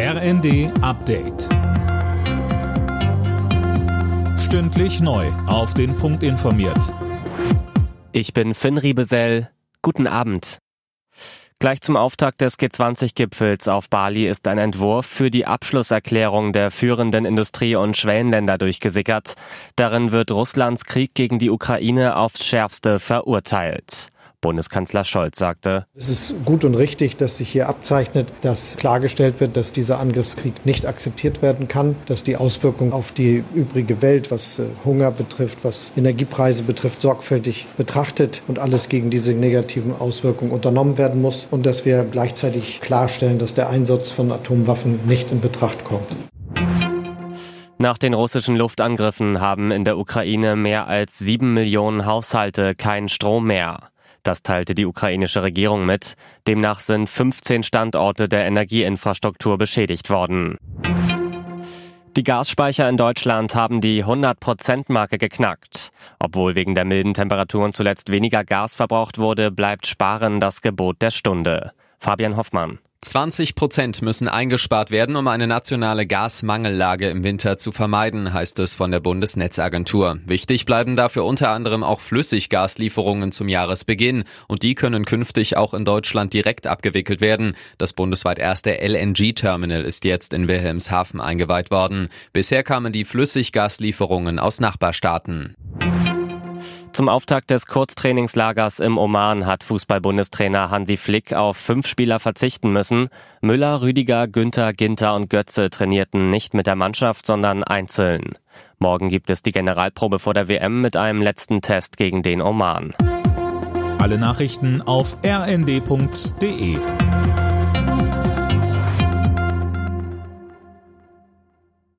RND Update. Stündlich neu. Auf den Punkt informiert. Ich bin Finn Riebesell. Guten Abend. Gleich zum Auftakt des G20-Gipfels auf Bali ist ein Entwurf für die Abschlusserklärung der führenden Industrie- und Schwellenländer durchgesickert. Darin wird Russlands Krieg gegen die Ukraine aufs schärfste verurteilt. Bundeskanzler Scholz sagte, Es ist gut und richtig, dass sich hier abzeichnet, dass klargestellt wird, dass dieser Angriffskrieg nicht akzeptiert werden kann, dass die Auswirkungen auf die übrige Welt, was äh, Hunger betrifft, was Energiepreise betrifft, sorgfältig betrachtet und alles gegen diese negativen Auswirkungen unternommen werden muss und dass wir gleichzeitig klarstellen, dass der Einsatz von Atomwaffen nicht in Betracht kommt. Nach den russischen Luftangriffen haben in der Ukraine mehr als sieben Millionen Haushalte keinen Strom mehr. Das teilte die ukrainische Regierung mit. Demnach sind 15 Standorte der Energieinfrastruktur beschädigt worden. Die Gasspeicher in Deutschland haben die 100%-Marke geknackt. Obwohl wegen der milden Temperaturen zuletzt weniger Gas verbraucht wurde, bleibt Sparen das Gebot der Stunde. Fabian Hoffmann. 20 Prozent müssen eingespart werden, um eine nationale Gasmangellage im Winter zu vermeiden, heißt es von der Bundesnetzagentur. Wichtig bleiben dafür unter anderem auch Flüssiggaslieferungen zum Jahresbeginn und die können künftig auch in Deutschland direkt abgewickelt werden. Das bundesweit erste LNG-Terminal ist jetzt in Wilhelmshaven eingeweiht worden. Bisher kamen die Flüssiggaslieferungen aus Nachbarstaaten. Zum Auftakt des Kurztrainingslagers im Oman hat Fußball-Bundestrainer Hansi Flick auf fünf Spieler verzichten müssen. Müller, Rüdiger, Günther, Ginter und Götze trainierten nicht mit der Mannschaft, sondern einzeln. Morgen gibt es die Generalprobe vor der WM mit einem letzten Test gegen den Oman. Alle Nachrichten auf rnd.de